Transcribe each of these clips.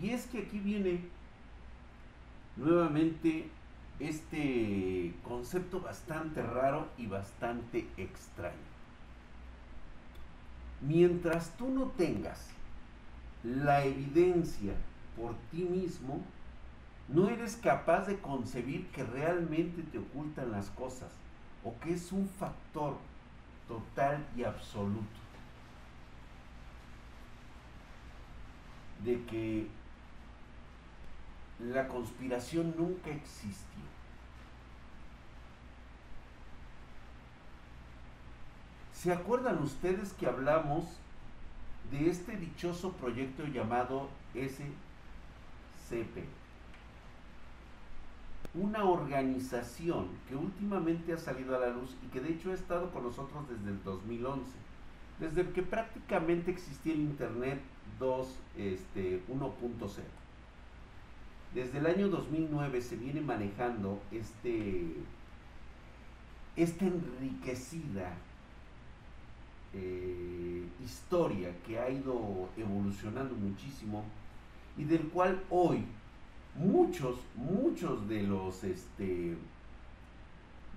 Y es que aquí viene nuevamente este concepto bastante raro y bastante extraño. Mientras tú no tengas la evidencia por ti mismo, no eres capaz de concebir que realmente te ocultan las cosas o que es un factor total y absoluto de que la conspiración nunca existió. ¿Se acuerdan ustedes que hablamos de este dichoso proyecto llamado SCP? Una organización que últimamente ha salido a la luz y que de hecho ha estado con nosotros desde el 2011, desde que prácticamente existía el Internet 2, este, 1.0. Desde el año 2009 se viene manejando este, esta enriquecida eh, historia que ha ido evolucionando muchísimo y del cual hoy muchos, muchos de los, este,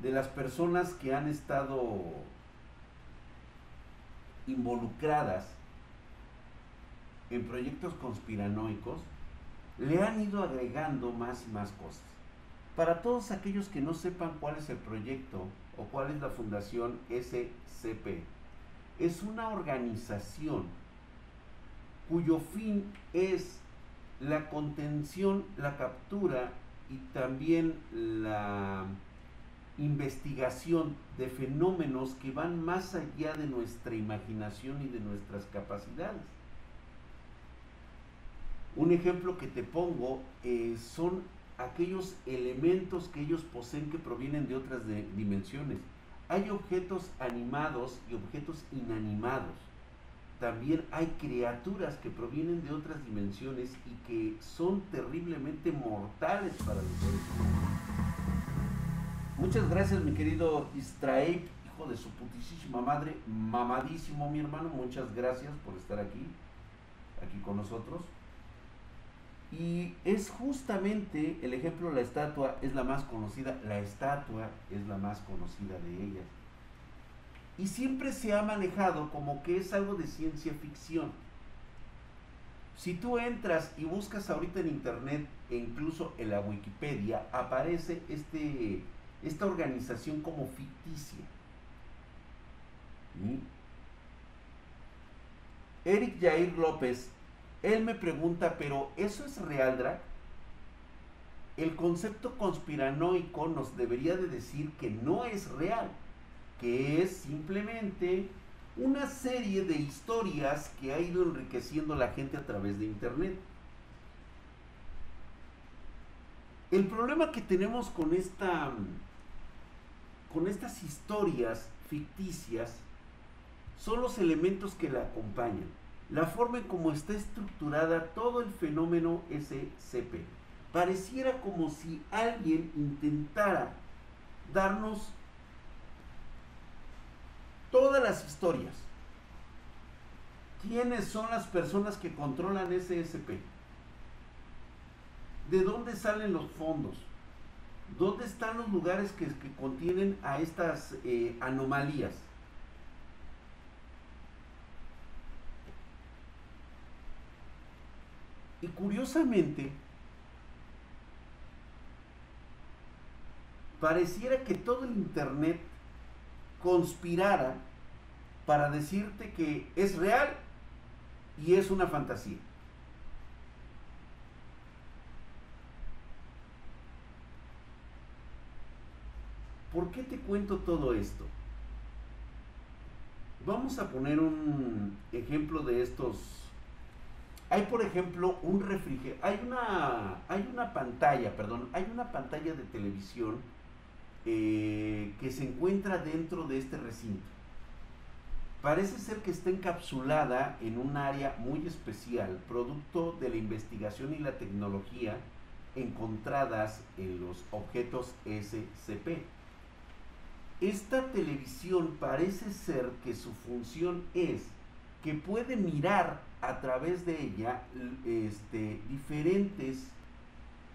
de las personas que han estado involucradas en proyectos conspiranoicos le han ido agregando más y más cosas. Para todos aquellos que no sepan cuál es el proyecto o cuál es la fundación SCP, es una organización cuyo fin es la contención, la captura y también la investigación de fenómenos que van más allá de nuestra imaginación y de nuestras capacidades. Un ejemplo que te pongo eh, son aquellos elementos que ellos poseen que provienen de otras dimensiones. Hay objetos animados y objetos inanimados. También hay criaturas que provienen de otras dimensiones y que son terriblemente mortales para los seres humanos. Muchas gracias mi querido Istrae, hijo de su putísima madre, mamadísimo mi hermano, muchas gracias por estar aquí, aquí con nosotros. Y es justamente el ejemplo, la estatua es la más conocida, la estatua es la más conocida de ellas. Y siempre se ha manejado como que es algo de ciencia ficción. Si tú entras y buscas ahorita en internet e incluso en la Wikipedia, aparece este, esta organización como ficticia. Eric Jair López él me pregunta, pero ¿eso es real, Drac? El concepto conspiranoico nos debería de decir que no es real, que es simplemente una serie de historias que ha ido enriqueciendo la gente a través de Internet. El problema que tenemos con esta con estas historias ficticias son los elementos que la acompañan la forma en cómo está estructurada todo el fenómeno SCP. Pareciera como si alguien intentara darnos todas las historias. ¿Quiénes son las personas que controlan SCP? ¿De dónde salen los fondos? ¿Dónde están los lugares que, contienen a estas eh, anomalías? Y curiosamente, pareciera que todo el Internet conspirara para decirte que es real y es una fantasía. ¿Por qué te cuento todo esto? Vamos a poner un ejemplo de estos hay, por ejemplo, un refrigerador. Hay una, hay una pantalla, perdón, hay una pantalla de televisión eh, que se encuentra dentro de este recinto. Parece ser que está encapsulada en un área muy especial, producto de la investigación y la tecnología encontradas en los objetos SCP. Esta televisión parece ser que su función es que puede mirar a través de ella este, diferentes,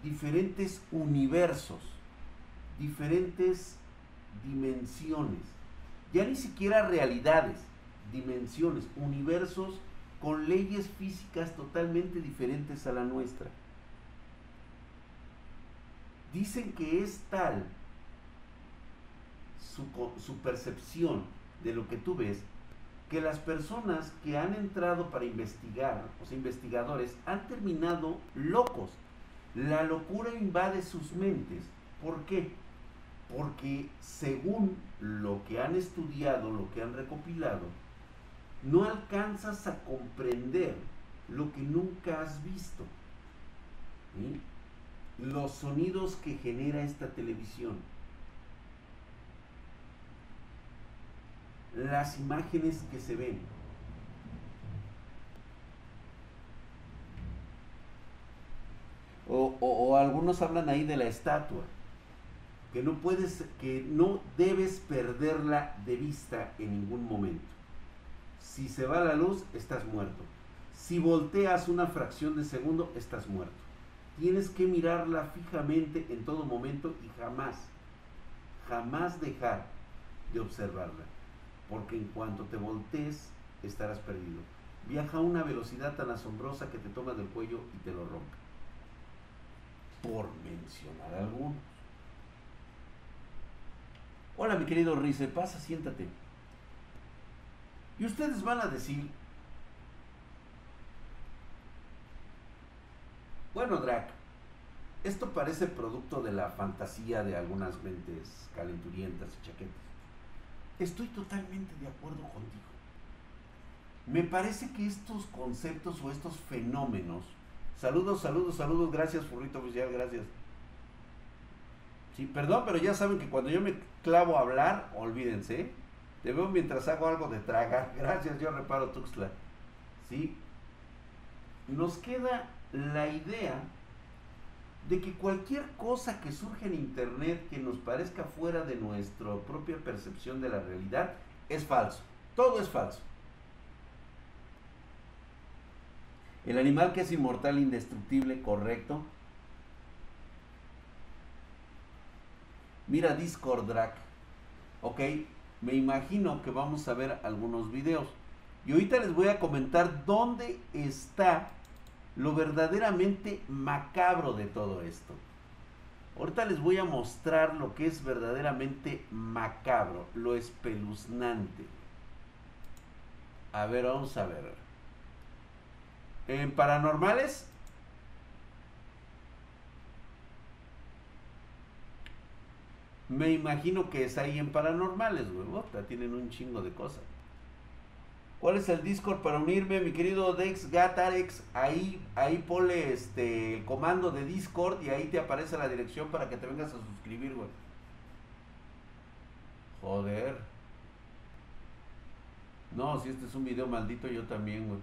diferentes universos, diferentes dimensiones, ya ni siquiera realidades, dimensiones, universos con leyes físicas totalmente diferentes a la nuestra. Dicen que es tal su, su percepción de lo que tú ves que las personas que han entrado para investigar, los investigadores, han terminado locos. La locura invade sus mentes. ¿Por qué? Porque según lo que han estudiado, lo que han recopilado, no alcanzas a comprender lo que nunca has visto. Los sonidos que genera esta televisión las imágenes que se ven. O, algunos hablan ahí de la estatua, que no puedes, que no debes perderla de vista en ningún momento. Si se va la luz, estás muerto. Si volteas una fracción de segundo, estás muerto. Tienes que mirarla fijamente en todo momento y jamás, jamás dejar de observarla porque en cuanto te voltees estarás perdido. Viaja a una velocidad tan asombrosa que te toma del cuello y te lo rompe. Por mencionar algunos. Hola mi querido Rice, pasa, siéntate. Y ustedes van a decir, bueno Drac, esto parece producto de la fantasía de algunas mentes calenturientas y chaquetas. Estoy totalmente de acuerdo contigo. Me parece que estos conceptos o estos fenómenos, saludos, saludos, saludos, gracias, Furrito Oficial, gracias. Sí, perdón, pero ya saben que cuando yo me clavo a hablar, olvídense, te veo mientras hago algo de traga. Gracias, yo reparo Tuxtla. Sí. Nos queda la idea de que cualquier cosa que surge en Internet que nos parezca fuera de nuestra propia percepción de la realidad es falso. Todo es falso. El animal que es inmortal, indestructible, correcto. Mira Discord Drac. Ok, me imagino que vamos a ver algunos videos. Y ahorita les voy a comentar dónde está lo verdaderamente macabro de todo esto. Ahorita les voy a mostrar lo que es verdaderamente macabro, lo espeluznante. A ver, vamos a ver. En paranormales. Me imagino que es ahí en paranormales, güey. Tienen un chingo de cosas. ¿Cuál es el Discord para unirme, mi querido Dex Gatarex? Ahí, ahí ponle este, el comando de Discord y ahí te aparece la dirección para que te vengas a suscribir, güey. Joder. No, si este es un video maldito, yo también, güey.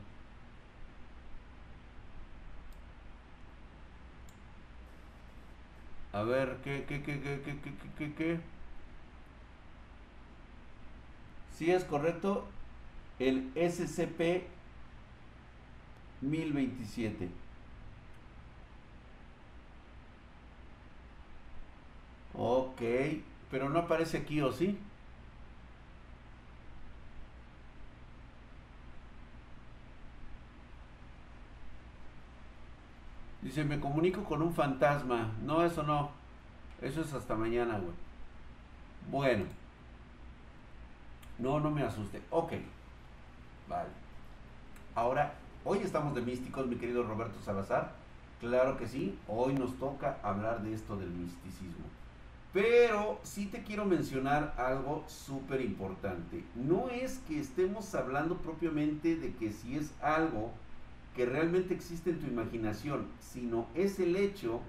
A ver, ¿qué, qué, qué, qué, qué, qué, qué, qué? Sí es correcto el SCP 1027. Ok, pero no aparece aquí, ¿o sí? Dice, me comunico con un fantasma. No, eso no. Eso es hasta mañana, güey. Bueno. No, no me asuste. Ok. Ahora, hoy estamos de místicos, mi querido Roberto Salazar. Claro que sí, hoy nos toca hablar de esto del misticismo. Pero sí te quiero mencionar algo súper importante. No es que estemos hablando propiamente de que si es algo que realmente existe en tu imaginación, sino es el hecho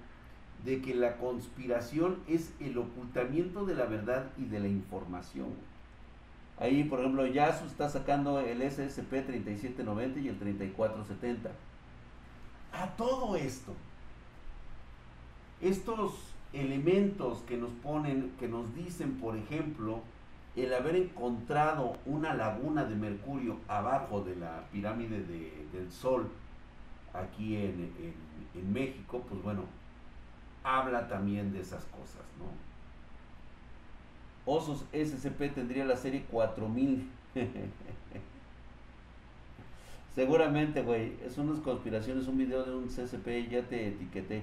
de que la conspiración es el ocultamiento de la verdad y de la información. Ahí, por ejemplo, Yasu está sacando el SSP 3790 y el 3470. A todo esto, estos elementos que nos ponen, que nos dicen, por ejemplo, el haber encontrado una laguna de mercurio abajo de la pirámide del Sol aquí en México, pues bueno, habla también de esas cosas, ¿no? Osos SCP tendría la serie 4000. Seguramente, güey. Es unas conspiraciones, un video de un CSP, ya te etiqueté.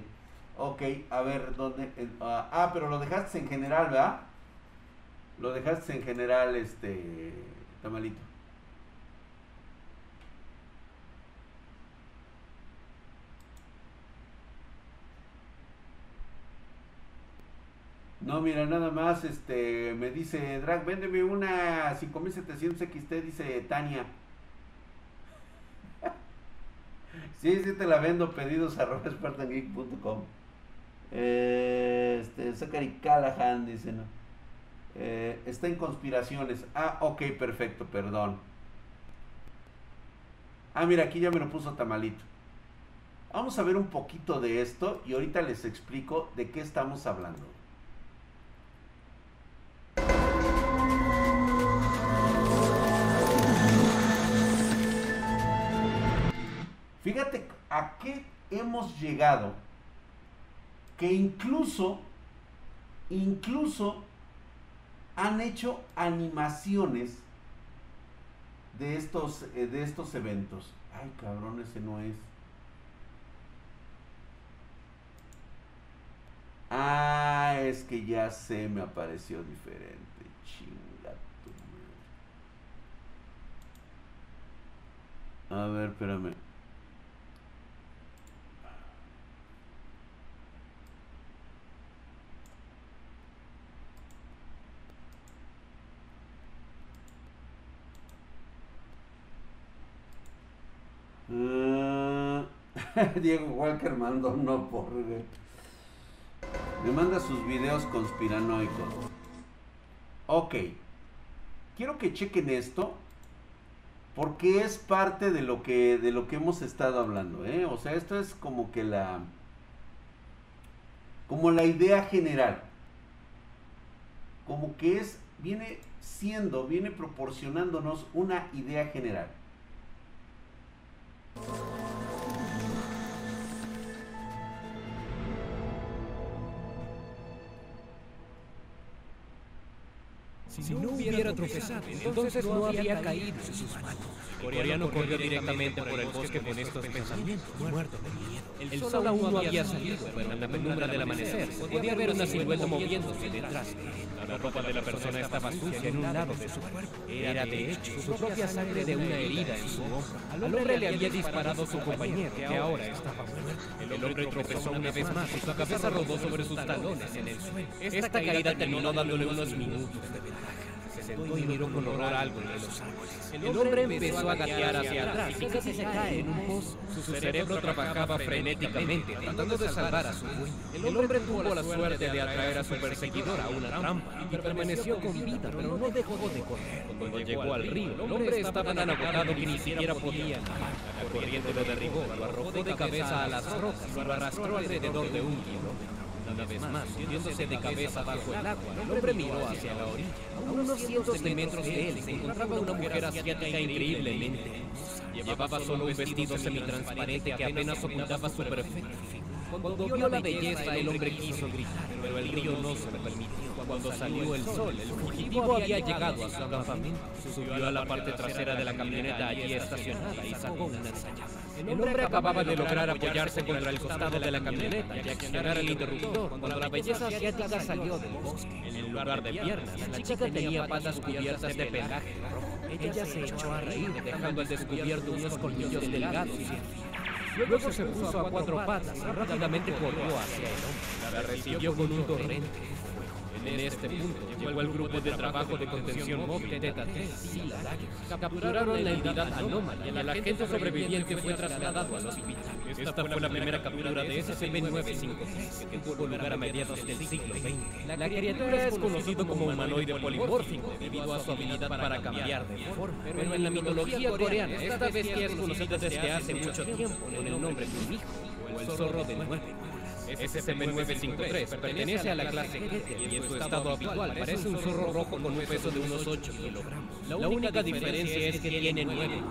Ok, a ver, ¿dónde? ah, ah, pero lo dejaste en general, ¿verdad? Lo dejaste en general, este, tamalito. No, mira, nada más, este, me dice, Drag, véndeme una 5700 XT, dice Tania. sí, sí te la vendo, pedidos arroba spartangeek.com. Eh, este, Zachary Callahan dice, ¿no? Eh, está en conspiraciones. Ah, ok, perfecto, perdón. Ah, mira, aquí ya me lo puso Tamalito. Vamos a ver un poquito de esto y ahorita les explico de qué estamos hablando. Fíjate a qué hemos llegado que incluso, incluso han hecho animaciones de estos, eh, de estos eventos. Ay, cabrón, ese no es. Ah, es que ya sé, me apareció diferente. Chinga A ver, espérame. Ah, Diego Walker mandó no por. Me manda sus videos conspiranoicos. Ok. Quiero que chequen esto. Porque es parte de lo que, de lo que hemos estado hablando. ¿eh? O sea, esto es como que la. Como la idea general. Como que es. Viene siendo, viene proporcionándonos una idea general. Música Si no hubiera tropezado, entonces no había caído en sus manos. El coreano corrió directamente por el bosque con estos pensamientos, muerto de miedo. El sol aún no había salido, pero en la penumbra del amanecer podía ver una silueta moviéndose detrás de él. La ropa de la persona estaba sucia en un lado de su cuerpo. Era, de hecho, su propia sangre de una herida en su hombro. Al hombre le había disparado su compañero, que ahora estaba muerto. El hombre tropezó una vez más y su cabeza rodó sobre sus talones en el suelo. Esta caída terminó dándole unos minutos de ventaja se sentó y miró con horror algo entre los árboles. El hombre empezó a gatear hacia atrás y casi se cae en un pozo. Su cerebro trabajaba frenéticamente, tratando de salvar a su dueño. El hombre tuvo la suerte de atraer a su perseguidor a una trampa y permaneció con vida, pero no dejó de correr. Cuando llegó al río, el hombre estaba tan agotado que ni siquiera podía nadar. La corriente lo derribó, lo arrojó de cabeza a las rocas y lo arrastró alrededor de un kilómetro. Una vez más, hundiéndose de cabeza bajo el agua, el hombre miró hacia la orilla. A unos cientos de metros de él se encontraba una mujer asiática increíblemente hermosa. Llevaba solo un vestido semitransparente que apenas ocultaba su perfecta Cuando vio la belleza, el hombre quiso gritar, pero el río no se lo permitió. Cuando salió el sol, el fugitivo había llegado a su campamento. Subió a la parte trasera de la camioneta allí estacionada y sacó una ensayada. El hombre acababa de lograr apoyarse contra el costado de la camioneta y accionar el interruptor cuando la belleza asiática salió del bosque. En lugar de piernas, la chica tenía patas cubiertas de pelaje rojo. Ella se echó a reír, dejando al descubierto unos colmillos delgados. Luego se puso a cuatro patas y rápidamente corrió hacia el hombre. La recibió con un torrente. En este punto llegó el grupo de trabajo de contención móvil Teta 3 y la Capturaron la entidad anómala y el agente sobreviviente fue trasladado al hospital. Esta fue la primera captura de SCP-953 que tuvo lugar a mediados del siglo XX. La criatura es conocido como humanoide polimórfico debido a su habilidad para cambiar de forma. Pero en la mitología coreana, esta bestia es conocida desde hace mucho tiempo con el nombre de un hijo o el zorro de nueve. SCP-953 pertenece a la clase Keter y en su estado habitual parece un zorro rojo con un peso de unos 8 kilogramos. La única diferencia es que tiene 9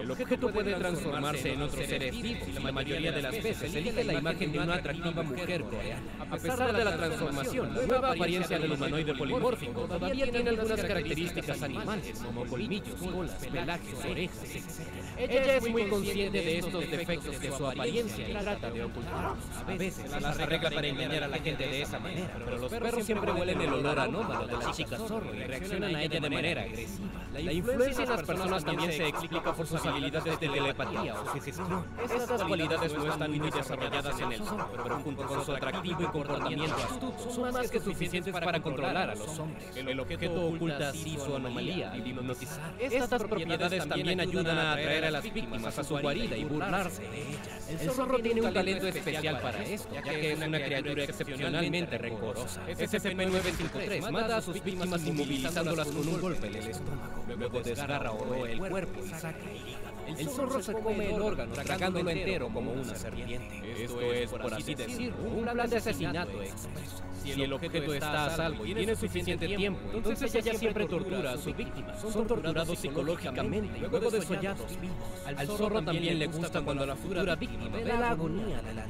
el objeto puede transformarse en otros seres vivos y la mayoría de las veces elige la imagen de una atractiva mujer coreana. A pesar de la transformación, la nueva apariencia del humanoide polimórfico todavía tiene algunas características animales, como colmillos, colas, pelajes, orejas, etc. Ella es muy consciente de estos defectos de su apariencia y trata de ocultarlos. A veces las arregla para engañar a la gente de esa manera, pero los perros siempre huelen el olor anómalo de la chica zorro y reaccionan a ella de manera agresiva. La influencia en las personas también se explica por sus habilidades de telepatía o sugestión. Estas cualidades no están muy desarrolladas en el zorro, pero junto con su atractivo y comportamiento astuto, son más que suficientes para controlar a los hombres. El objeto oculta así su anomalía y hipnotizar. Estas propiedades también ayudan a atraer a las víctimas a su guarida y burlarse de ellas. El zorro tiene un talento especial para esto, ya que es una criatura excepcionalmente rencorosa. SCP-953 mata a sus víctimas inmovilizándolas con un golpe en el estómago. Luego desgarra o el cuerpo y saca el. El zorro se come el órgano, tragándolo entero como una serpiente. Esto es, por así decirlo, un plan de asesinato expreso. Si el objeto está a salvo y tiene suficiente tiempo, entonces ella siempre tortura a su víctima. Son torturados psicológicamente y luego desollados vivos. Al zorro también le gusta cuando la futura víctima ve la agonía de la.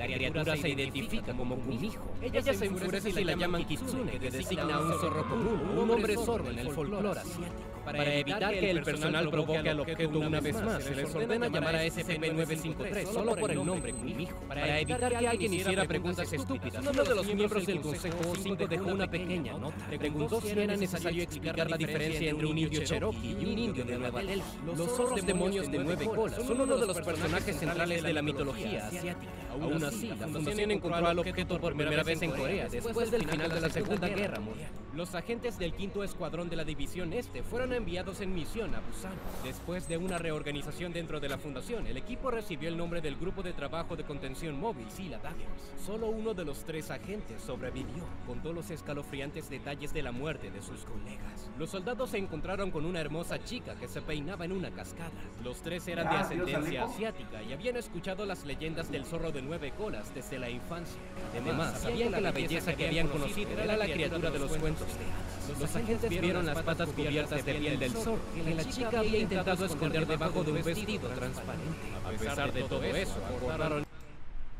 La criatura se identifica como un hijo. Ella se enfurece si la llaman Kitsune, que designa a un zorro común, un hombre zorro en el folclore asiático. Para evitar que el personal provoque al objeto una vez más, se les ordena llamar a SCP-953 solo por el nombre hijo. Para evitar que alguien hiciera preguntas estúpidas, uno de los miembros del Consejo 5 dejó una pequeña nota. Preguntó si era necesario explicar la diferencia entre un indio cherokee y un indio de Nueva Delhi. Los zorros demonios de nueve colas son uno de los personajes centrales de la mitología asiática. Aún así, la Fundación encontró al objeto por primera vez en Corea después del final de la Segunda Guerra Mundial. Los agentes del quinto escuadrón de la División Este fueron enviados en misión a Busan. Después de una reorganización dentro de la Fundación, el equipo recibió el nombre del Grupo de Trabajo de Contención Móvil, Sila Daggers. Solo uno de los tres agentes sobrevivió. Contó los escalofriantes detalles de la muerte de sus colegas. Los soldados se encontraron con una hermosa chica que se peinaba en una cascada. Los tres eran de ascendencia asiática y habían escuchado las leyendas del zorro de nueve colas desde la infancia. Además, sabían que la belleza que habían conocido era la criatura de los cuentos de hadas. Los agentes vieron las patas cubiertas de piel del zorro, que la chica había intentado esconder debajo de un vestido transparente. A pesar de todo eso, acordaron...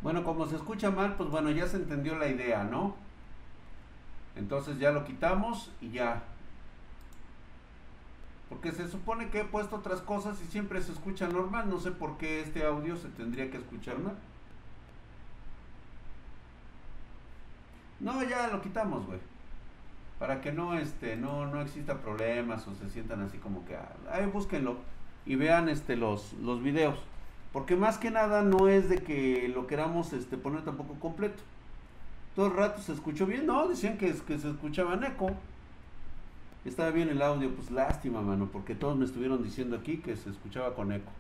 Bueno, como se escucha mal, pues bueno, ya se entendió la idea, ¿no? Entonces ya lo quitamos y ya. Porque se supone que he puesto otras cosas y siempre se escucha normal. No sé por qué este audio se tendría que escuchar mal. No, ya lo quitamos, güey. Para que no, este, no, no exista problemas o se sientan así como que, ah, ahí búsquenlo y vean, este, los, los videos. Porque más que nada no es de que lo queramos, este, poner tampoco completo. Todo el rato se escuchó bien, no, decían que, que se escuchaba en eco. Estaba bien el audio, pues lástima, mano, porque todos me estuvieron diciendo aquí que se escuchaba con eco.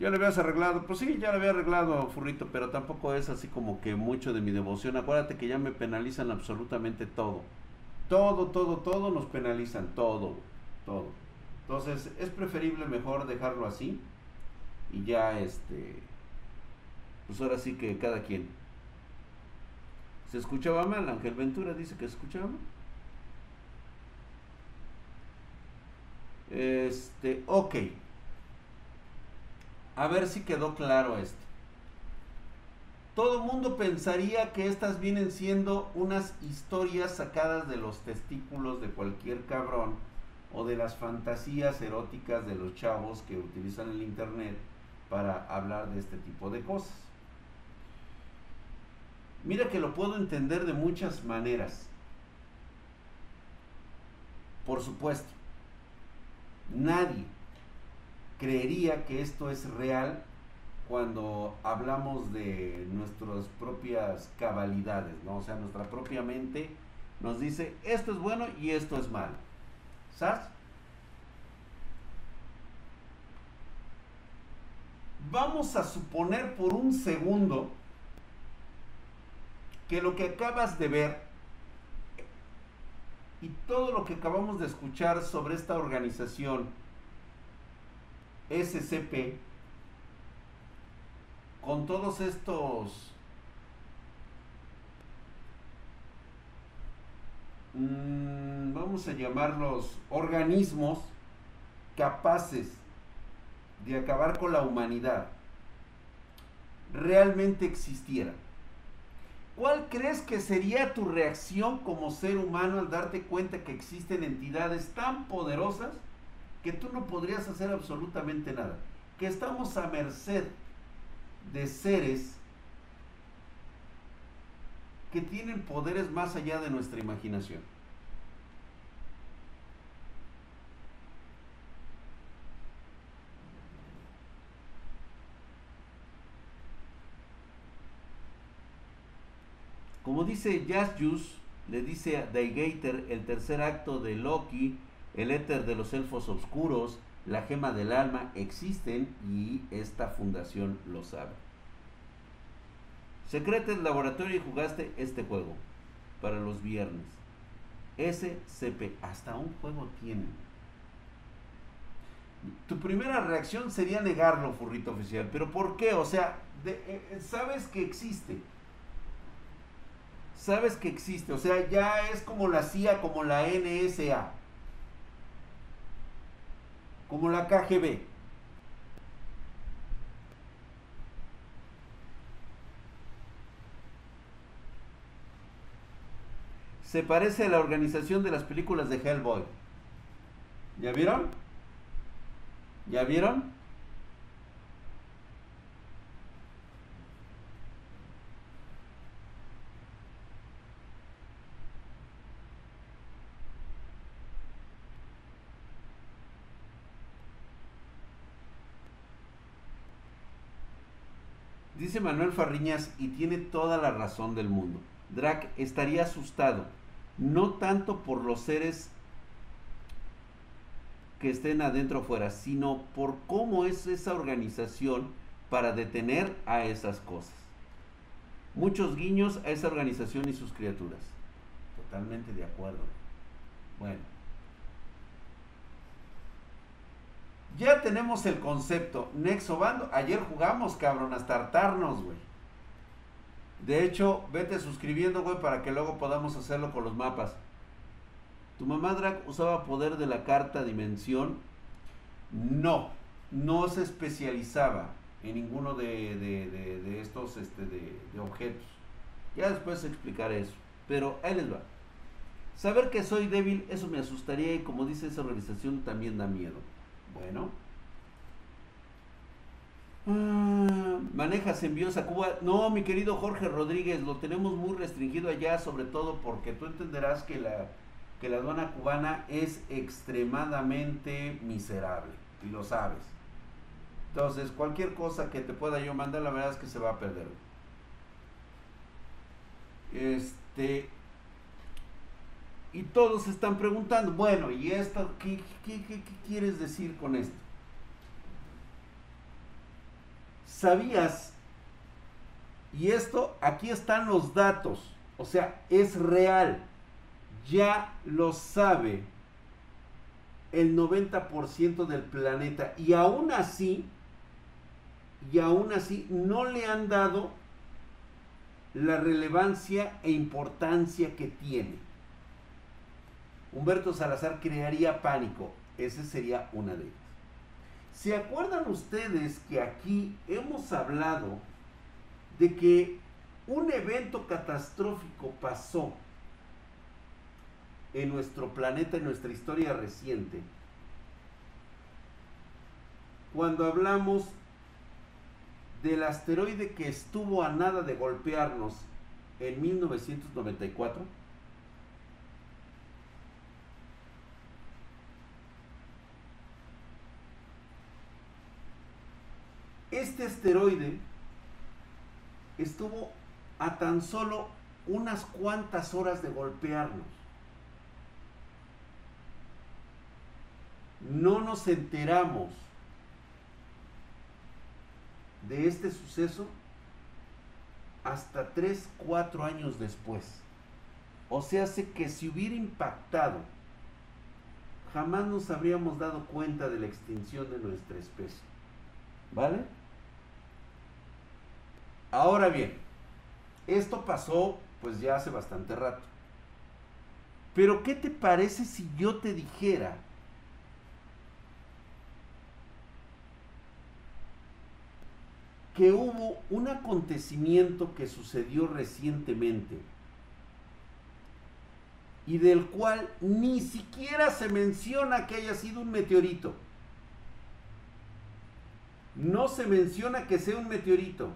Ya le habías arreglado, pues sí, ya le había arreglado, Furrito, pero tampoco es así como que mucho de mi devoción. Acuérdate que ya me penalizan absolutamente todo. Todo, todo, todo nos penalizan, todo, todo. Entonces es preferible mejor dejarlo así y ya este, pues ahora sí que cada quien. ¿Se escuchaba mal? Ángel Ventura dice que se escuchaba mal. Este, ok. A ver si quedó claro esto. Todo mundo pensaría que estas vienen siendo unas historias sacadas de los testículos de cualquier cabrón o de las fantasías eróticas de los chavos que utilizan el internet para hablar de este tipo de cosas. Mira que lo puedo entender de muchas maneras. Por supuesto, nadie creería que esto es real cuando hablamos de nuestras propias cabalidades, ¿no? O sea, nuestra propia mente nos dice, esto es bueno y esto es malo. ¿Sabes? Vamos a suponer por un segundo que lo que acabas de ver y todo lo que acabamos de escuchar sobre esta organización SCP, con todos estos mm, vamos a llamarlos organismos capaces de acabar con la humanidad realmente existiera. ¿Cuál crees que sería tu reacción como ser humano al darte cuenta que existen entidades tan poderosas que tú no podrías hacer absolutamente nada? Que estamos a merced de seres que tienen poderes más allá de nuestra imaginación. Como dice Juice, le dice a el tercer acto de Loki, el éter de los elfos oscuros, la gema del alma, existen y esta fundación lo sabe. Secretes Laboratorio y jugaste este juego para los viernes. SCP, hasta un juego tiene. Tu primera reacción sería negarlo, furrito oficial. ¿Pero por qué? O sea, eh, sabes que existe sabes que existe, o sea, ya es como la CIA, como la NSA, como la KGB. Se parece a la organización de las películas de Hellboy. ¿Ya vieron? ¿Ya vieron? Dice Manuel Farriñas, y tiene toda la razón del mundo. Drac estaría asustado, no tanto por los seres que estén adentro o fuera, sino por cómo es esa organización para detener a esas cosas. Muchos guiños a esa organización y sus criaturas. Totalmente de acuerdo. Bueno. Ya tenemos el concepto. Nexo Bando. Ayer jugamos, cabrón, hasta hartarnos, güey. De hecho, vete suscribiendo, güey, para que luego podamos hacerlo con los mapas. ¿Tu mamá Drac usaba poder de la carta dimensión? No, no se especializaba en ninguno de, estos este, de, objetos. Ya después explicaré eso. Pero ahí les va. Saber que soy débil, eso me asustaría y como dice esa organización también da miedo. Bueno. Ah, manejas envíos a Cuba. No, mi querido Jorge Rodríguez, lo tenemos muy restringido allá, sobre todo porque tú entenderás que la, que la aduana cubana es extremadamente miserable, y lo sabes. Entonces, cualquier cosa que te pueda yo mandar, la verdad es que se va a perder. Este, y todos están preguntando, bueno, ¿y esto qué, quieres decir con esto? ¿Sabías? Y esto, aquí están los datos, o sea, es real, ya lo sabe el 90% del planeta y aún así, y aún así no le han dado la relevancia e importancia que tiene. Humberto Salazar crearía pánico. Ese sería una de ellas. ¿Se acuerdan ustedes que aquí hemos hablado de que un evento catastrófico pasó en nuestro planeta, en nuestra historia reciente? Cuando hablamos del asteroide que estuvo a nada de golpearnos en 1994, Este asteroide estuvo a tan solo unas cuantas horas de golpearnos. No nos enteramos de este suceso hasta 3, 4 años después. O sea, hace que si hubiera impactado, jamás nos habríamos dado cuenta de la extinción de nuestra especie. ¿Vale? Ahora bien, esto pasó pues ya hace bastante rato. Pero ¿qué te parece si yo te dijera que hubo un acontecimiento que sucedió recientemente y del cual ni siquiera se menciona que haya sido un meteorito. No se menciona que sea un meteorito.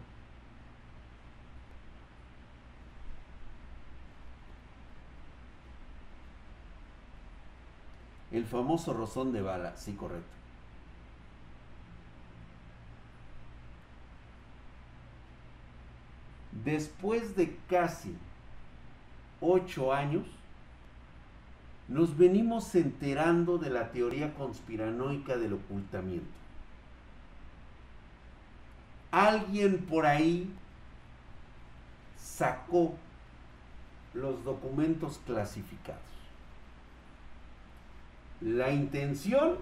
El famoso rozón de bala, sí, correcto. Después de casi ocho años, nos venimos enterando de la teoría conspiranoica del ocultamiento. Alguien por ahí sacó los documentos clasificados. La intención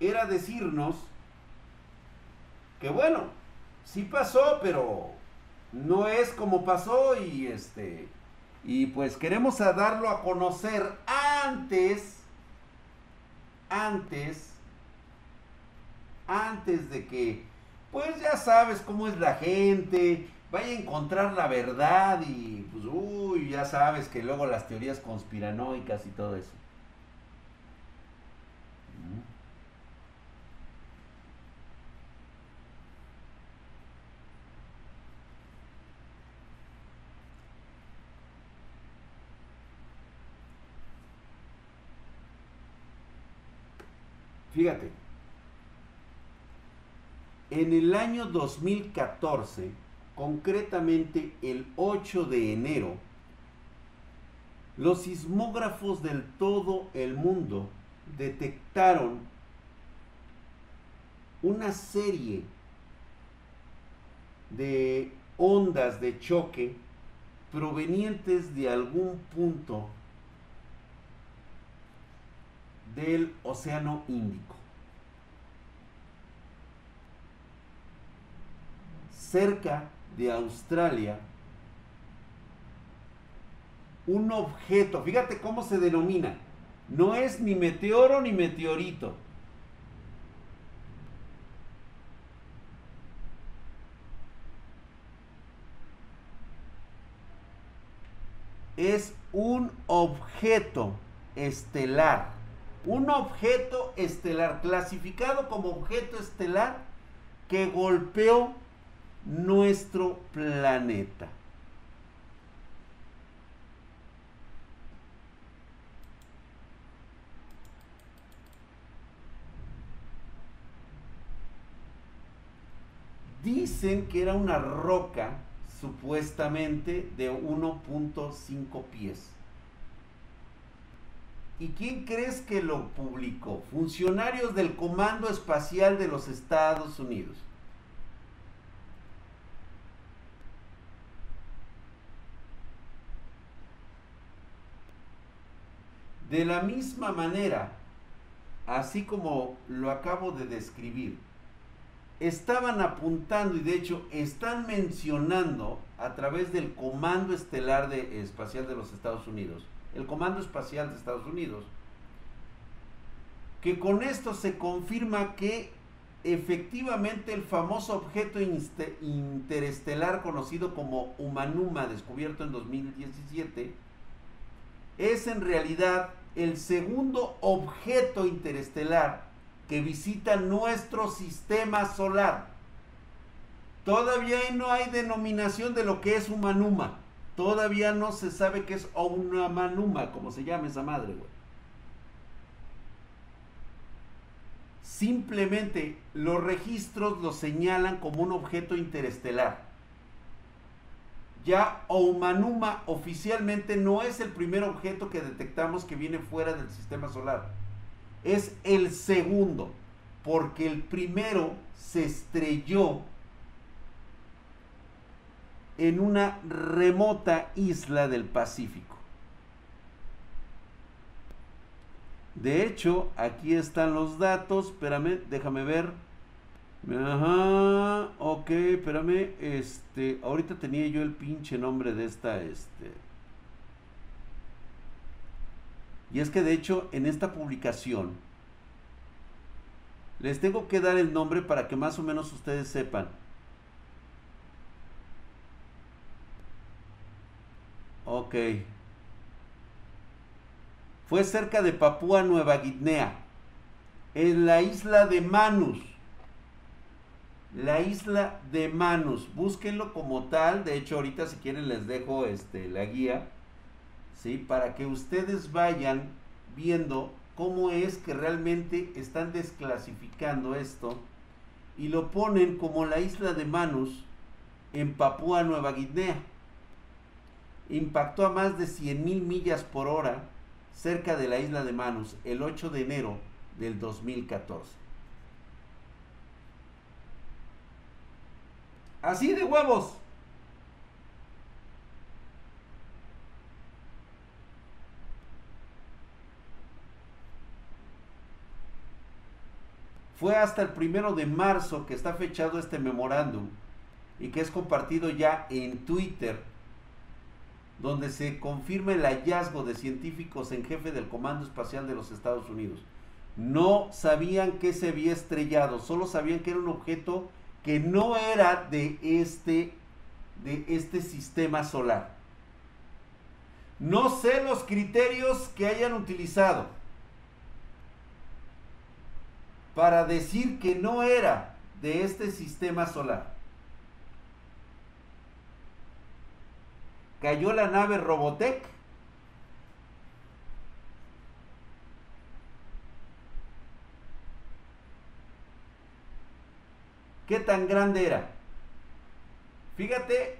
era decirnos que bueno, sí pasó, pero no es como pasó y este y pues queremos darlo a conocer antes antes antes de que pues ya sabes cómo es la gente vaya a encontrar la verdad y pues uy ya sabes que luego las teorías conspiranoicas y todo eso Fíjate, en el año 2014, concretamente el 8 de enero, los sismógrafos del todo el mundo detectaron una serie de ondas de choque provenientes de algún punto del Océano Índico. Cerca de Australia, un objeto, fíjate cómo se denomina, no es ni meteoro ni meteorito. Es un objeto estelar un objeto estelar, clasificado como objeto estelar que golpeó nuestro planeta. Dicen que era una roca supuestamente de 1.5 pies. ¿Y quién crees que lo publicó? Funcionarios del Comando Espacial de los Estados Unidos. De la misma manera, así como lo acabo de describir, estaban apuntando y de hecho están mencionando a través del Comando Estelar de, Espacial de los Estados Unidos el Comando Espacial de Estados Unidos, que con esto se confirma que efectivamente el famoso objeto interestelar conocido como Humanuma, descubierto en 2017, es en realidad el segundo objeto interestelar que visita nuestro sistema solar. Todavía no hay denominación de lo que es Humanuma. Todavía no se sabe qué es Manuma, como se llama esa madre. Simplemente los registros lo señalan como un objeto interestelar. Ya Oumanuma oficialmente no es el primer objeto que detectamos que viene fuera del sistema solar. Es el segundo, porque el primero se estrelló en una remota isla del Pacífico. De hecho, aquí están los datos. Espérame, déjame ver. Ajá, ok, espérame. Este, ahorita tenía yo el pinche nombre de esta, este. Y es que de hecho en esta publicación les tengo que dar el nombre para que más o menos ustedes sepan. Ok. Fue cerca de Papúa Nueva Guinea, en la isla de Manus. La isla de Manus. Búsquenlo como tal. De hecho, ahorita si quieren les dejo este, la guía. ¿Sí? Para que ustedes vayan viendo cómo es que realmente están desclasificando esto y lo ponen como la isla de Manus en Papúa Nueva Guinea. Impactó a más de 100.000 millas por hora cerca de la isla de Manus el 8 de enero del 2014. Así de huevos. Fue hasta el primero de marzo que está fechado este memorándum y que es compartido ya en Twitter, donde se confirma el hallazgo de científicos en jefe del Comando Espacial de los Estados Unidos. No sabían que se había estrellado, solo sabían que era un objeto que no era de este, de este sistema solar. No sé los criterios que hayan utilizado para decir que no era de este sistema solar. Cayó la nave Robotech. ¿Qué tan grande era? Fíjate,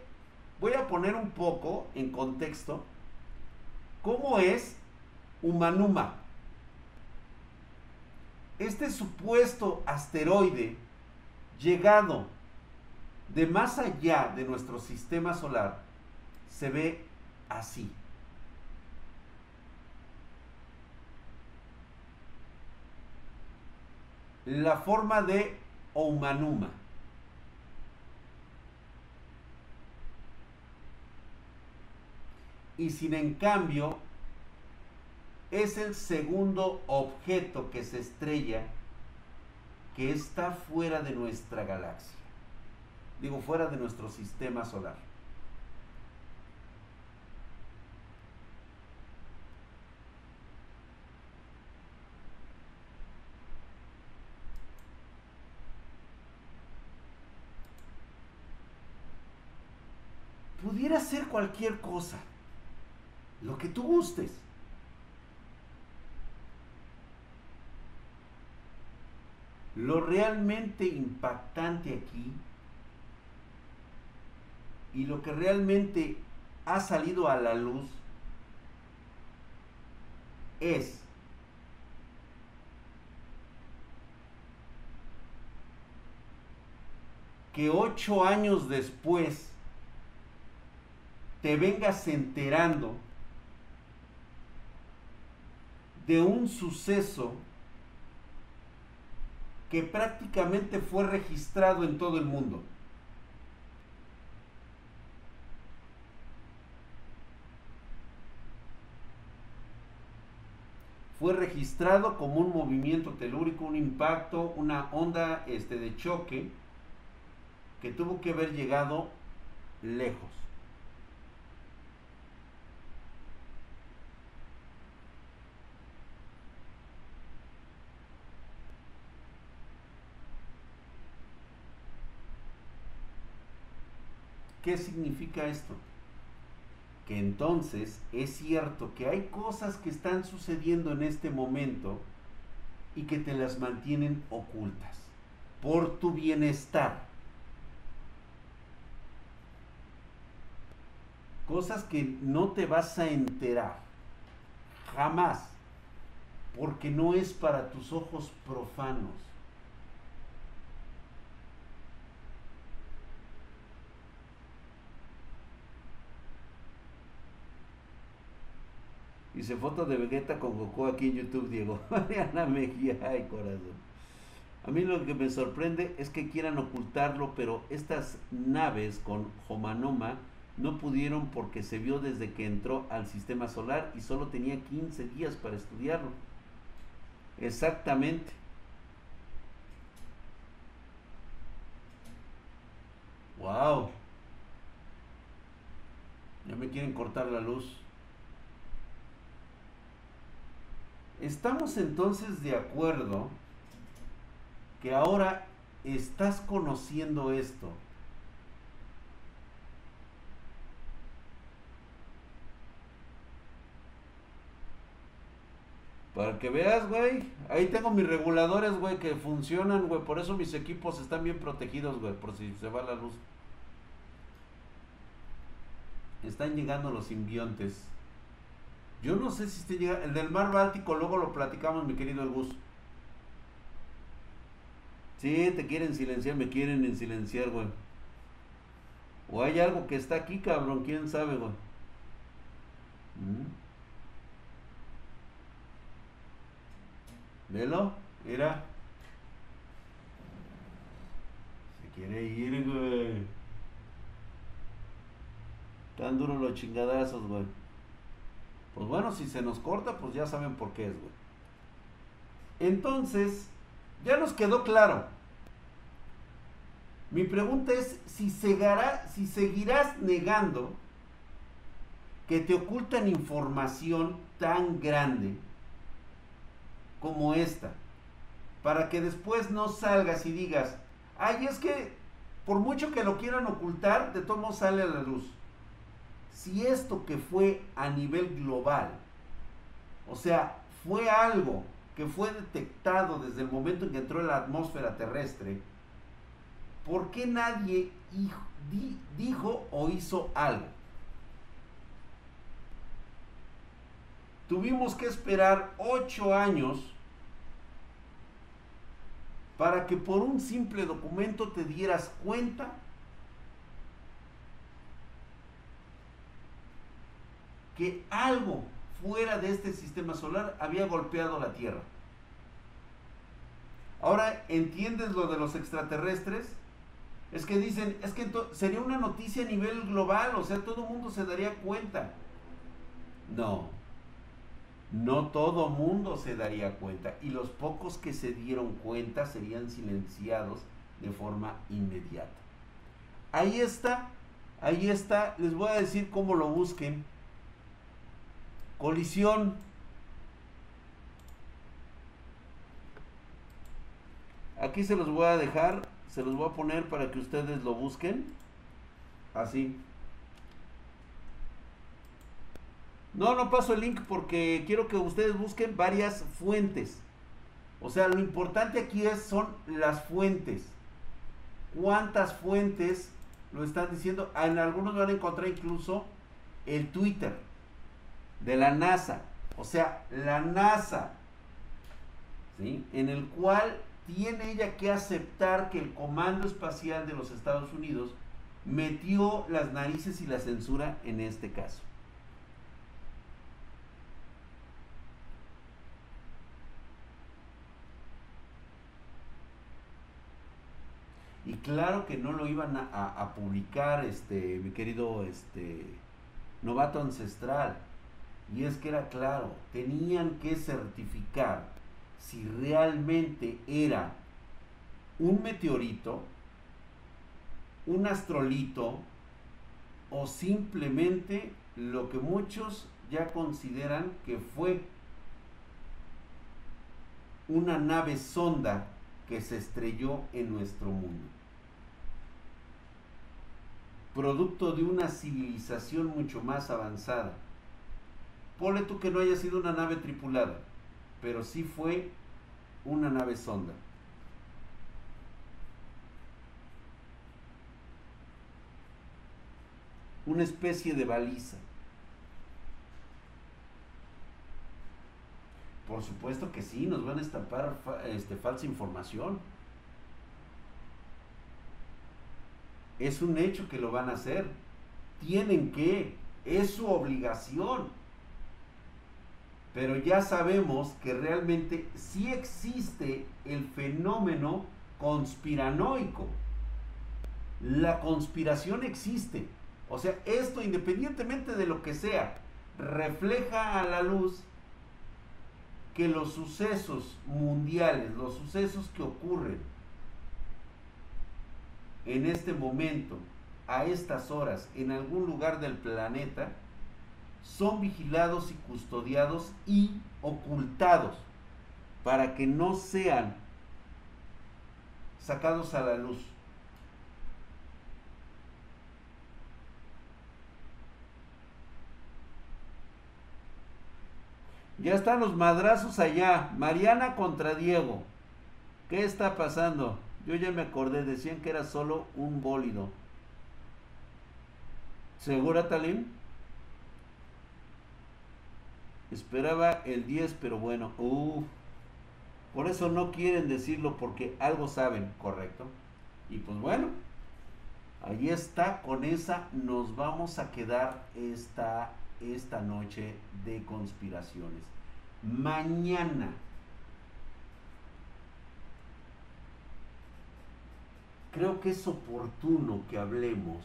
voy a poner un poco en contexto cómo es Humanuma este supuesto asteroide llegado de más allá de nuestro sistema solar se ve así. La forma de Oumanuma. Y sin en cambio es el segundo objeto que se estrella que está fuera de nuestra galaxia. Digo, fuera de nuestro sistema solar. Pudiera ser cualquier cosa, lo que tú gustes. Lo realmente impactante aquí y lo que realmente ha salido a la luz es que ocho años después te vengas enterando de un suceso que prácticamente fue registrado en todo el mundo. Fue registrado como un movimiento telúrico, un impacto, una onda este, de choque que tuvo que haber llegado lejos. ¿Qué significa esto? Que entonces es cierto que hay cosas que están sucediendo en este momento y que te las mantienen ocultas por tu bienestar. Cosas que no te vas a enterar jamás porque no es para tus ojos profanos. Dice foto de Vegeta con Goku aquí en YouTube, Diego. Mariana Mejía, corazón. A mí lo que me sorprende es que quieran ocultarlo, pero estas naves con Homanoma no pudieron porque se vio desde que entró al sistema solar y solo tenía 15 días para estudiarlo. Exactamente. Wow. Ya me quieren cortar la luz. Estamos entonces de acuerdo que ahora estás conociendo esto. Para que veas, güey. Ahí tengo mis reguladores, güey, que funcionan, güey. Por eso mis equipos están bien protegidos, güey. Por si se va la luz. Están llegando los simbiontes. Yo no sé si esté llegando. El del mar Báltico, luego lo platicamos, mi querido Gus. Sí, te quieren silenciar, me quieren silenciar, güey. O hay algo que está aquí, cabrón, quién sabe, güey. ¿Mm? Velo, mira. Se quiere ir, güey. Tan duros los chingadazos, güey. Pues bueno, si se nos corta, pues ya saben por qué es, güey. Entonces, ya nos quedó claro. Mi pregunta es si, seguirás negando que te ocultan información tan grande como esta, para que después no salgas y digas, ay, es que por mucho que lo quieran ocultar, de todo modo sale a la luz. Si esto que fue a nivel global, o sea, fue algo que fue detectado desde el momento en que entró en la atmósfera terrestre, ¿por qué nadie dijo o hizo algo? Tuvimos que esperar ocho años para que por un simple documento te dieras cuenta que algo fuera de este sistema solar había golpeado la Tierra. Ahora, ¿entiendes lo de los extraterrestres? Es que dicen, es que sería una noticia a nivel global, o sea, todo el mundo se daría cuenta. No, no todo mundo se daría cuenta y los pocos que se dieron cuenta serían silenciados de forma inmediata. Ahí está, ahí está, les voy a decir cómo lo busquen. Colisión. Aquí se los voy a dejar, se los voy a poner para que ustedes lo busquen. Así. No, no paso el link porque quiero que ustedes busquen varias fuentes. O sea, lo importante aquí es, son las fuentes. ¿Cuántas fuentes lo están diciendo? En algunos van a encontrar incluso el Twitter de la NASA. O sea, la NASA. ¿sí? En el cual tiene ella que aceptar que el Comando Espacial de los Estados Unidos metió las narices y la censura en este caso. Y claro que no lo iban a, publicar, este, mi querido este, novato ancestral. Y es que era claro, tenían que certificar si realmente era un meteorito, un astrolito o simplemente lo que muchos ya consideran que fue una nave sonda que se estrelló en nuestro mundo. Producto de una civilización mucho más avanzada. Ponle tú que no haya sido una nave tripulada, pero sí fue una nave sonda. Una especie de baliza. Por supuesto que sí, nos van a estampar este, falsa información. Es un hecho que lo van a hacer. Tienen que, es su obligación. Pero ya sabemos que realmente sí existe el fenómeno conspiranoico. La conspiración existe. O sea, esto independientemente de lo que sea, refleja a la luz que los sucesos mundiales, los sucesos que ocurren en este momento, a estas horas, en algún lugar del planeta, son vigilados y custodiados y ocultados para que no sean sacados a la luz. Ya están los madrazos allá. Mariana contra Diego. ¿Qué está pasando? Yo ya me acordé, decían que era solo un bólido. ¿Segura, Talim? Esperaba el 10, pero bueno. por eso no quieren decirlo porque algo saben, ¿correcto? Y pues bueno, ahí está, con esa nos vamos a quedar esta esta noche de conspiraciones. Mañana creo que es oportuno que hablemos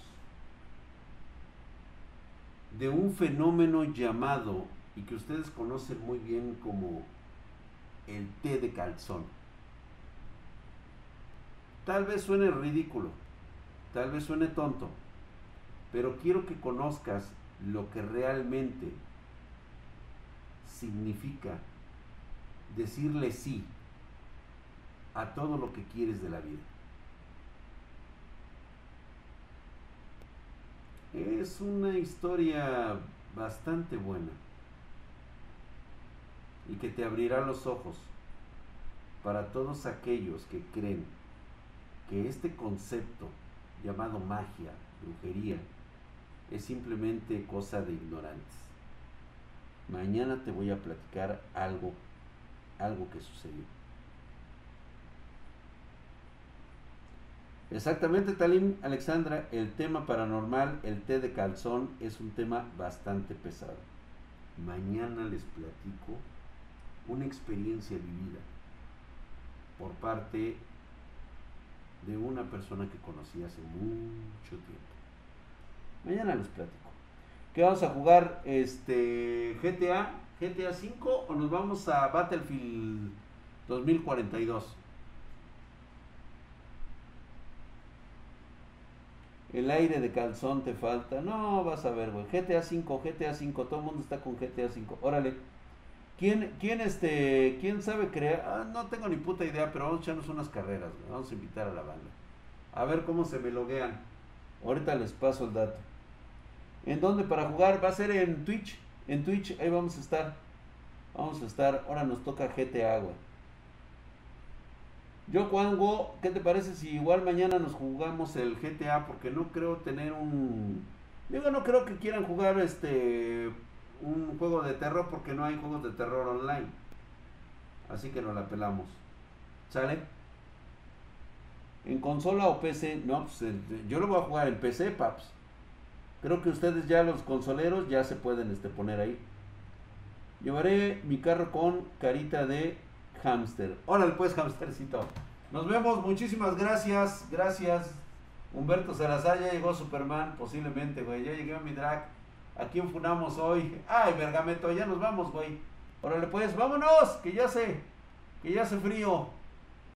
de un fenómeno llamado, y que ustedes conocen muy bien como el té de calzón. Tal vez suene ridículo, tal vez suene tonto, pero quiero que conozcas lo que realmente significa decirle sí a todo lo que quieres de la vida. Es una historia bastante buena y que te abrirá los ojos para todos aquellos que creen que este concepto llamado magia, brujería, es simplemente cosa de ignorantes. Mañana te voy a platicar algo, algo que sucedió. Exactamente, Talim Alexandra, el tema paranormal, el té de calzón, es un tema bastante pesado. Mañana les platico una experiencia vivida por parte de una persona que conocí hace mucho tiempo. Mañana les platico. ¿Qué vamos a jugar? Este GTA, GTA 5 o nos vamos a Battlefield 2042. El aire de calzón te falta. No, vas a ver, güey. GTA 5, GTA 5, todo el mundo está con GTA 5. Órale. ¿Quién, quién, este, quién sabe crear? Ah, no tengo ni puta idea, pero vamos a echarnos unas carreras. Vamos a invitar a la banda. A ver cómo se me loguean. Ahorita les paso el dato. ¿En dónde para jugar? Va a ser en Twitch. En Twitch, ahí vamos a estar. Vamos a estar. Ahora nos toca GTA, güey. Yo, Juango, ¿qué te parece si igual mañana nos jugamos el GTA? Porque no creo tener un. Yo no creo que quieran jugar este. Un juego de terror porque no hay juegos de terror online. Así que nos la pelamos. ¿Sale? En consola o PC, no, pues yo lo voy a jugar en PC, paps. Creo que ustedes ya los consoleros ya se pueden este, poner ahí. Llevaré mi carro con carita de hámster. Órale pues, hamstercito. Nos vemos, muchísimas gracias. Gracias. Humberto Salazar, ya llegó Superman, posiblemente, güey. Ya llegué a mi drag. ¿A quién funamos hoy? Ay, Bergameto, ya nos vamos, güey. Órale pues, vámonos, que ya sé, que ya hace frío.